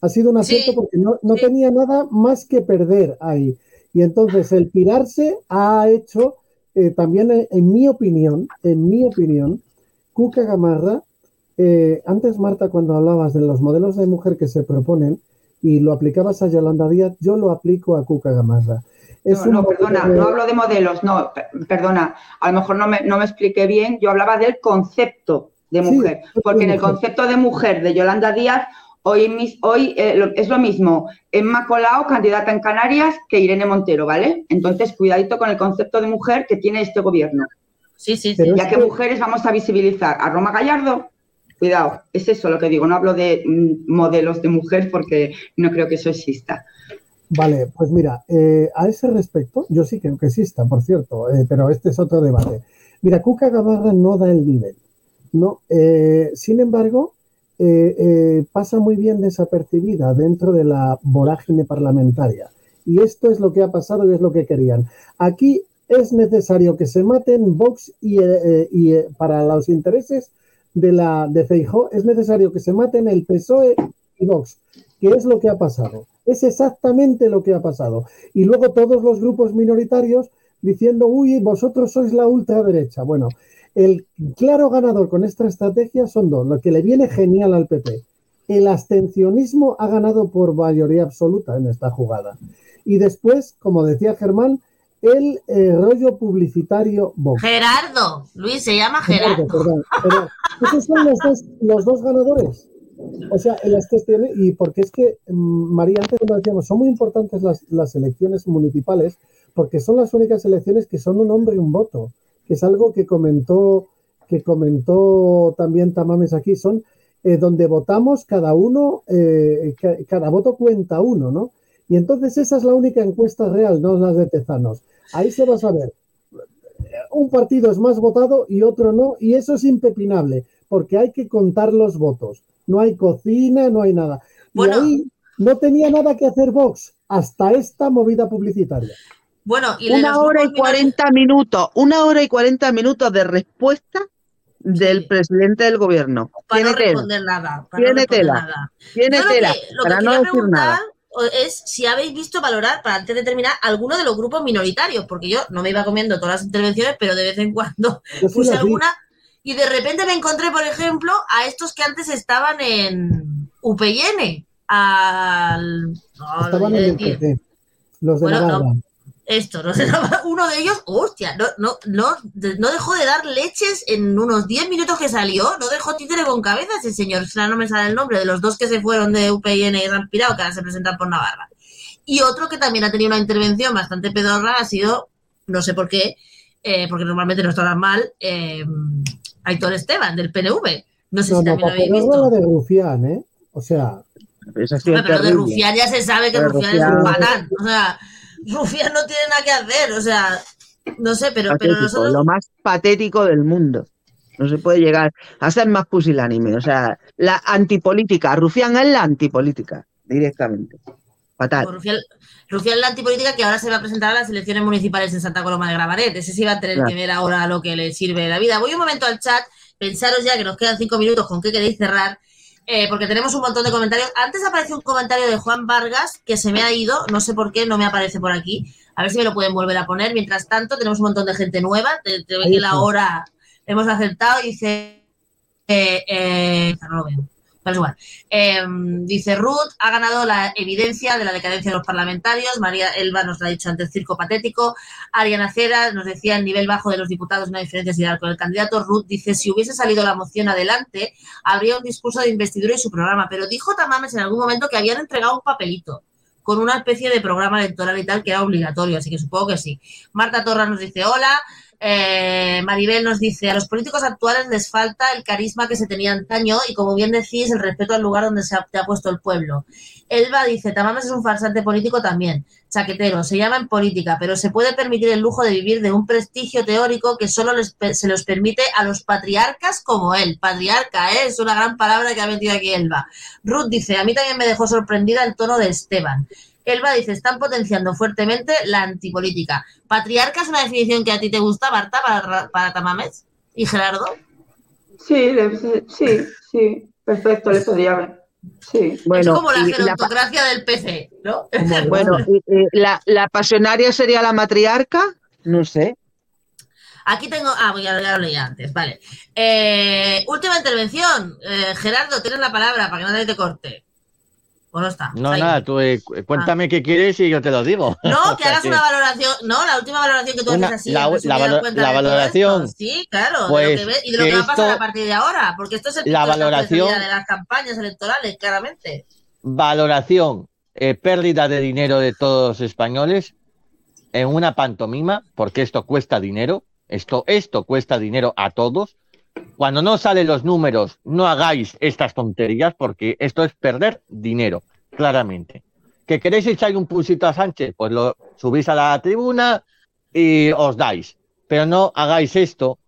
Ha sido un acierto Sí, porque no, no sí. tenía nada más que perder ahí. Y entonces el pirarse ha hecho eh, también, eh, en mi opinión, en mi opinión, Cuca Gamarra, eh, antes Marta, cuando hablabas de los modelos de mujer que se proponen y lo aplicabas a Yolanda Díaz, yo lo aplico a Cuca Gamarra. Es No, no, perdona, de- no hablo de modelos, no, per- perdona, a lo mejor no me, no me expliqué bien, yo hablaba del concepto de mujer, porque de en el concepto de mujer de Yolanda Díaz, hoy, mis- hoy eh, lo- es lo mismo Emma Colau, candidata en Canarias, que Irene Montero, ¿vale? Entonces, cuidadito con el concepto de mujer que tiene este gobierno. Sí, sí, sí. Ya que- mujeres vamos a visibilizar a Roma Gallardo, cuidado, es eso lo que digo, no hablo de mm, modelos de mujer porque no creo que eso exista. Vale, pues mira, eh, a ese respecto, yo sí creo que exista, por cierto, eh, pero este es otro debate. Mira, Cuca Gamarra no da el nivel, ¿no? Eh, sin embargo, eh, eh, pasa muy bien desapercibida dentro de la vorágine parlamentaria. Y esto es lo que ha pasado y es lo que querían. Aquí es necesario que se maten Vox y, y, para los intereses de la de Feijó es necesario que se maten el PSOE y Vox, que es lo que ha pasado. Es exactamente lo que ha pasado. Y luego todos los grupos minoritarios diciendo, uy, vosotros sois la ultraderecha. Bueno, el claro ganador con esta estrategia son dos, lo que le viene genial al PP. El abstencionismo ha ganado por mayoría absoluta en esta jugada. Y después, como decía Germán, el eh, rollo publicitario Vox. Gerardo. Luis, se llama Gerardo, Gerardo. perdón, perdón. Esos son los dos, los dos ganadores. O sea, en las cuestiones, y porque es que, mm, María, antes como decíamos, son muy importantes las, las elecciones municipales, porque son las únicas elecciones que son un hombre y un voto, que es algo que comentó, que comentó también Tamames aquí, son eh, donde votamos cada uno, eh, ca- cada voto cuenta uno, ¿no? Y entonces esa es la única encuesta real, no las de Tezanos. Ahí se va a saber un partido es más votado y otro no, y eso es impepinable, porque hay que contar los votos. No hay cocina, no hay nada. Bueno. Y ahí no tenía nada que hacer Vox hasta esta movida publicitaria. Bueno, y Una hora y 40 minutos, una hora y 40 minutos de respuesta del Sí. presidente del gobierno. para Tiene no tela, responder nada. Para Tiene no responder tela. nada. tiene lo tela, que, lo que no decir nada. es si habéis visto valorar, para antes de terminar, alguno de los grupos minoritarios, porque yo no me iba comiendo todas las intervenciones, pero de vez en cuando Yo puse vi. Y de repente me encontré, por ejemplo, a estos que antes estaban en UPN, al... no, Estaban en el. PP. Los de Bueno, no. Navarra. Esto, no sé, uno de ellos, hostia, no, no, no, no dejó de dar leches en unos 10 minutos que salió, no dejó títere con cabeza ese señor, ahora no me sale el nombre, de los dos que se fueron de UPN y pirado, que ahora se presentan por Navarra. Y otro que también ha tenido una intervención bastante pedorra ha sido, no sé por qué, eh, porque normalmente no está tan mal, eh, Aitor Esteban, del PNV. No sé No, si no, también lo habéis visto. de Rufián, ¿eh? O sea, pero de. Rufián ya se sabe que Rufián es Rufián- un patán. O sea, Rufián no tiene nada que hacer. O sea, no sé, pero, pero nosotros. lo más patético del mundo. No se puede llegar a ser más pusilánime. O sea, la antipolítica. Rufián es la antipolítica, directamente. Fatal. Rufián, Rufián la antipolítica que ahora se va a presentar a las elecciones municipales en Santa Coloma de Gravaret. Ese sí va a tener Claro. que ver ahora lo que le sirve de la vida. Voy un momento al chat. Pensaros ya que nos quedan cinco minutos con qué queréis cerrar. eh, porque tenemos un montón de comentarios. Antes apareció un comentario de Juan Vargas que se me ha ido, no sé por qué, no me aparece por aquí. A ver si me lo pueden volver a poner. Mientras tanto, tenemos un montón de gente nueva. Te, te ve que la hora hemos aceptado. Dice. Eh, eh, no lo veo. Pero es igual. Dice Ruth, ha ganado la evidencia de la decadencia de los parlamentarios. María Elba nos lo ha dicho antes, circo patético. Ariana Cera nos decía el nivel bajo de los diputados, no hay diferencias ideal con el candidato. Ruth dice, si hubiese salido la moción adelante, habría un discurso de investidura y su programa. Pero dijo Tamames en algún momento que habían entregado un papelito con una especie de programa electoral y tal que era obligatorio, así que supongo que sí. Marta Torra nos dice hola. Eh, Maribel nos dice, a los políticos actuales les falta el carisma que se tenía antaño y como bien decís, el respeto al lugar donde se ha, te ha puesto el pueblo. Elba dice, Tamames es un farsante político también, chaquetero, se llama en política, pero se puede permitir el lujo de vivir de un prestigio teórico que solo les se los permite a los patriarcas como él. Patriarca, ¿eh? es una gran palabra que ha metido aquí Elba. Ruth dice, a mí también me dejó sorprendida el tono de Esteban. Elba dice, están potenciando fuertemente la antipolítica. ¿Patriarca es una definición que a ti te gusta, Marta, para, para Tamames? ¿Y Gerardo? Sí, le- sí, sí, perfecto, le podría ver. Sí. Bueno, es como la gerontocracia del PC, ¿no? bueno, y- y la, la pasionaria sería la matriarca. No sé. Aquí tengo. Ah, voy a ya lo leí antes, vale. Eh, última intervención. Eh, Gerardo, tienes la palabra para que nadie te corte. ¿O no está? No, Ahí. nada, tú eh, cu- cuéntame qué quieres y yo te lo digo. No, que hagas una valoración. No, la última valoración que tú Una- haces así. la- la valo- la de valoración. Sí, claro. de lo Pues que y de lo que, que va a pasar a partir de ahora. Porque esto es el La de valoración- salida de las campañas electorales, claramente. Valoración, eh, pérdida de dinero de todos los españoles en una pantomima, porque esto cuesta dinero, esto, esto cuesta dinero a todos. Cuando no salen los números, no hagáis estas tonterías, porque esto es perder dinero, claramente. ¿Que queréis echar un pulsito a Sánchez? Pues lo subís a la tribuna y os dais. Pero no hagáis esto,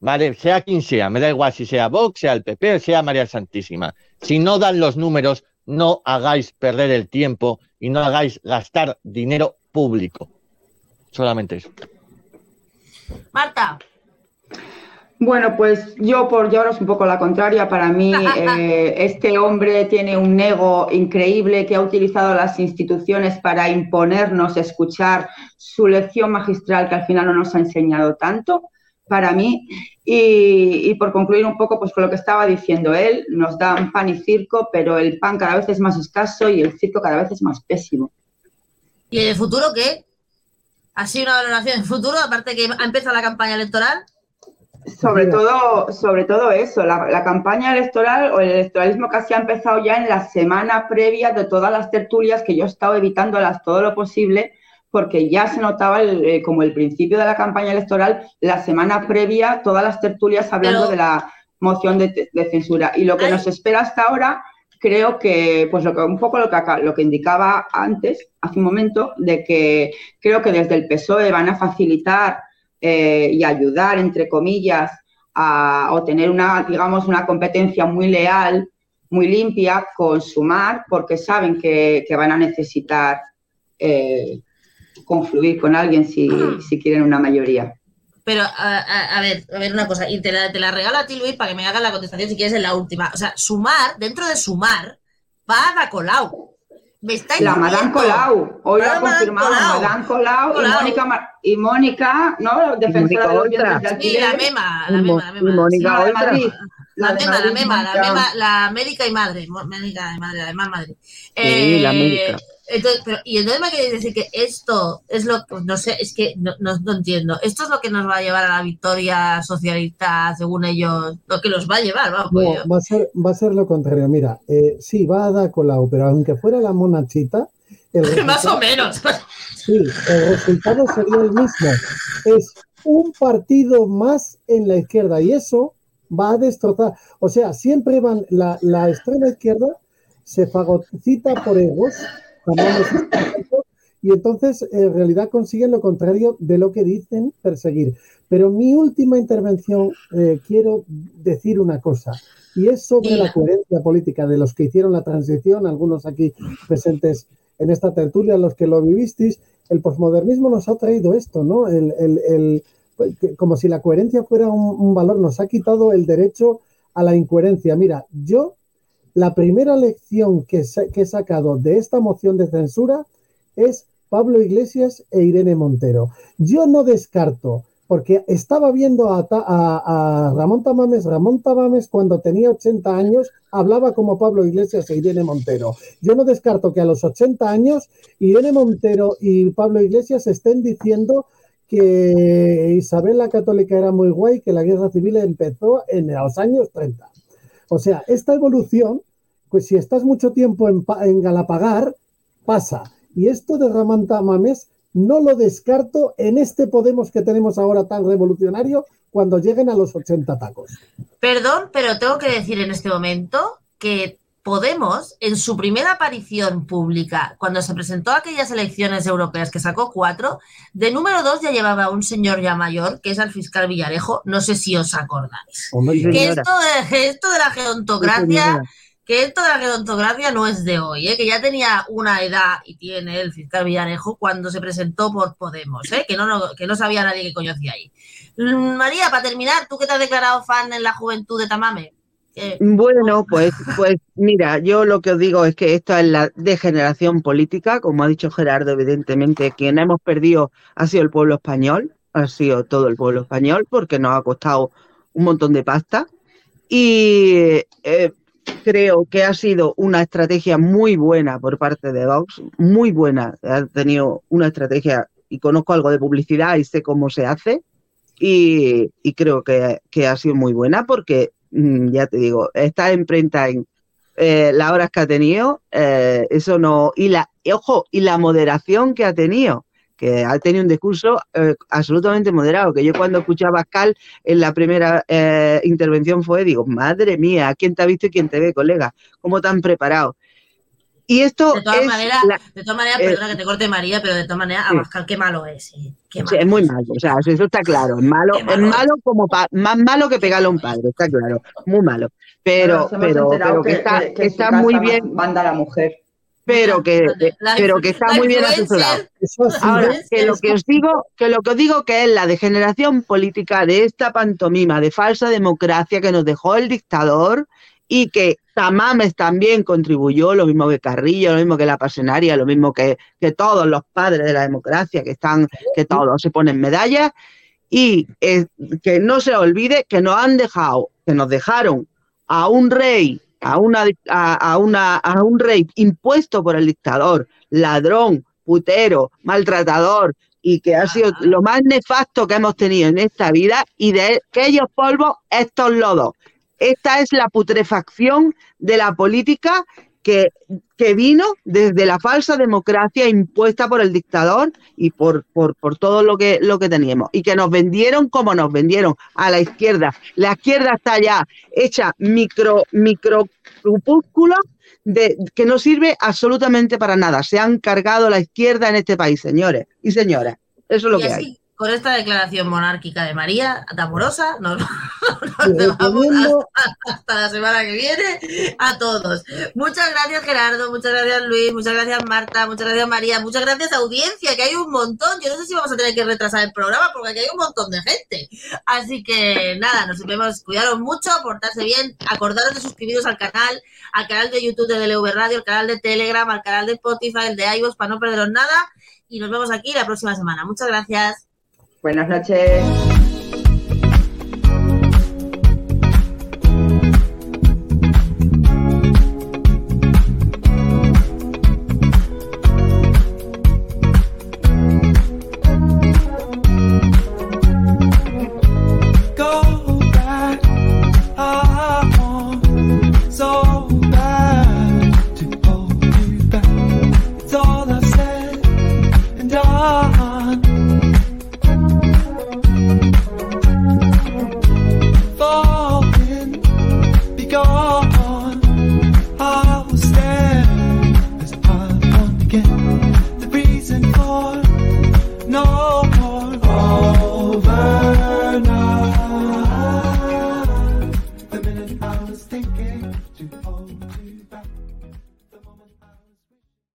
¿vale? Sea quien sea, me da igual si sea Vox, sea el PP, sea María Santísima. Si no dan los números, no hagáis perder el tiempo y no hagáis gastar dinero público. Solamente eso. Marta, Bueno, pues yo por llevaros un poco la contraria, para mí eh, este hombre tiene un ego increíble que ha utilizado las instituciones para imponernos escuchar su lección magistral que al final no nos ha enseñado tanto para mí. Y, y por concluir un poco pues con lo que estaba diciendo él, nos dan pan y circo, pero el pan cada vez es más escaso y el circo cada vez es más pésimo. ¿y en el futuro qué? ¿Ha sido una valoración del futuro? Aparte que ha empezado la campaña electoral. Sobre todo, sobre todo eso, la, la campaña electoral o el electoralismo casi ha empezado ya en la semana previa de todas las tertulias que yo he estado evitándolas todo lo posible porque ya se notaba el, eh, como el principio de la campaña electoral, la semana previa, todas las tertulias hablando Pero- de la moción de, de censura. Y lo que Ay. nos espera hasta ahora, creo que, pues lo que, un poco lo que, acá- lo que indicaba antes, hace un momento, de que creo que desde el PSOE van a facilitar eh, y ayudar, entre comillas, a obtener una, digamos, una competencia muy leal, muy limpia con Sumar, porque saben que, que van a necesitar eh, confluir con alguien si, si quieren una mayoría. Pero, a, a- a ver, a ver una cosa, y te la, te la regalo a ti, Luis, para que me hagas la contestación si quieres en la última. O sea, sumar, dentro de sumar, va a Colau. Me La Madame. Colau, hoy lo La ha Madame confirmado Colau. Madame Colau, Colau. Y, Mónica, Mar- y Mónica, ¿no? Defensora de los bienes Sí, la mema, la mema, la mema. Mónica La de. Madrid. La, de mema, la mema, la mema, la médica y madre, médica y madre, además madre. Sí, la médica. Entonces, pero, y entonces me queréis decir que esto es lo que, no sé, es que no, no, no entiendo. Esto es lo que nos va a llevar a la victoria socialista, según ellos, lo que los va a llevar, vamos. No, va a ser, va a ser lo contrario. Mira, eh, sí, va a dar Colau, pero aunque fuera la monachita, Más o menos. Sí, el resultado sería el mismo. Es un partido más en la izquierda y eso va a destrozar. O sea, siempre van, la, la extrema izquierda se fagocita por egos, y entonces en realidad consiguen lo contrario de lo que dicen perseguir. Pero mi última intervención eh, quiero decir una cosa, y es sobre la coherencia política de los que hicieron la transición, algunos aquí presentes en esta tertulia, los que lo vivisteis, el posmodernismo nos ha traído esto, ¿no? El, el- el- pues, como si la coherencia fuera un, un valor, nos ha quitado el derecho a la incoherencia. Mira, yo, la primera lección que, que he sacado de esta moción de censura es Pablo Iglesias e Irene Montero. Yo no descarto, porque estaba viendo a- a Ramón Tamames, Ramón Tamames cuando tenía 80 años hablaba como Pablo Iglesias e Irene Montero. Yo no descarto que a los 80 años Irene Montero y Pablo Iglesias estén diciendo que Isabel la Católica era muy guay, que la guerra civil empezó en los años 30. O sea, esta evolución, pues si estás mucho tiempo en, Pa- en Galapagar, pasa. Y esto de Ramón Tamames no lo descarto en este Podemos que tenemos ahora tan revolucionario cuando lleguen a los 80 tacos. Perdón, pero tengo que decir en este momento que Podemos, en su primera aparición pública, cuando se presentó a aquellas elecciones europeas que sacó cuatro, de número dos ya llevaba a un señor ya mayor, que es el fiscal Villarejo, no sé si os acordáis. Que esto de, que esto de la gerontocracia, que esto de la gerontocracia no es de hoy, ¿eh? que ya tenía una edad y tiene el fiscal Villarejo cuando se presentó por Podemos, ¿eh? que, no, no- que no sabía nadie que coño hacía ahí. María, para terminar, tú que te has declarado fan en la juventud de Tamame. ¿Qué? Bueno, pues, pues mira, yo lo que os digo es que esto es la degeneración política, como ha dicho Gerardo, evidentemente, quien hemos perdido ha sido el pueblo español, ha sido todo el pueblo español, porque nos ha costado un montón de pasta. Y eh, creo que ha sido una estrategia muy buena por parte de Vox, muy buena. Ha tenido una estrategia, y conozco algo de publicidad y sé cómo se hace, y, y creo que, que ha sido muy buena porque, ya te digo, imprenta en eh, las horas que ha tenido, eh, eso no, y la, ojo, y la moderación que ha tenido, que ha tenido un discurso eh, absolutamente moderado, que yo cuando escuchaba a Pascal en la primera intervención fue, digo, madre mía, ¿quién te ha visto y quién te ve, colega? ¿Cómo tan preparado? Y esto De todas es, maneras, la- de todas maneras, eh, perdona que te corte María, pero de todas maneras, Sí. Abascal, qué malo es. sí, qué Sí, malo es muy es. malo, o sea, eso está claro, es malo, Qué es malo malo como pa- más malo que pegarle a un padre, está claro, muy malo. Pero, pero, pero que está, que- que que su está muy bien, Manda la mujer. pero que, La pero que está muy bien asesorado. Ahora, que lo que os digo, que lo que os digo que es la degeneración política de esta pantomima de falsa democracia que nos dejó el dictador y que Tamames también contribuyó, lo mismo que Carrillo, lo mismo que la Pasionaria, lo mismo que, que todos los padres de la democracia que están, que todos se ponen medallas, y eh, que no se olvide que nos han dejado, que nos dejaron a un rey, a una a, a una a un rey impuesto por el dictador, ladrón, putero, maltratador y que ha sido lo más nefasto que hemos tenido en esta vida y de aquellos polvos estos lodos. Esta es la putrefacción de la política que, que vino desde la falsa democracia impuesta por el dictador y por, por, por todo lo que, lo que teníamos. Y que nos vendieron como nos vendieron a la izquierda. La izquierda está ya hecha micro, micro de, que no sirve absolutamente para nada. Se han cargado la izquierda en este país, señores y señoras. Eso es lo y que así, hay. Con esta declaración monárquica de María, amorosa, nos, nos vamos hasta la semana que viene a todos. Muchas gracias Gerardo, muchas gracias Luis, muchas gracias Marta, muchas gracias María, muchas gracias audiencia, que hay un montón. Yo no sé si vamos a tener que retrasar el programa porque aquí hay un montón de gente. Así que nada, nos vemos, cuidaros mucho, portarse bien, acordaros de suscribiros al canal, al canal de YouTube de DLV Radio, al canal de Telegram, al canal de Spotify, el de iVoox, para no perderos nada. Y nos vemos aquí la próxima semana. Muchas gracias. Buenas noches.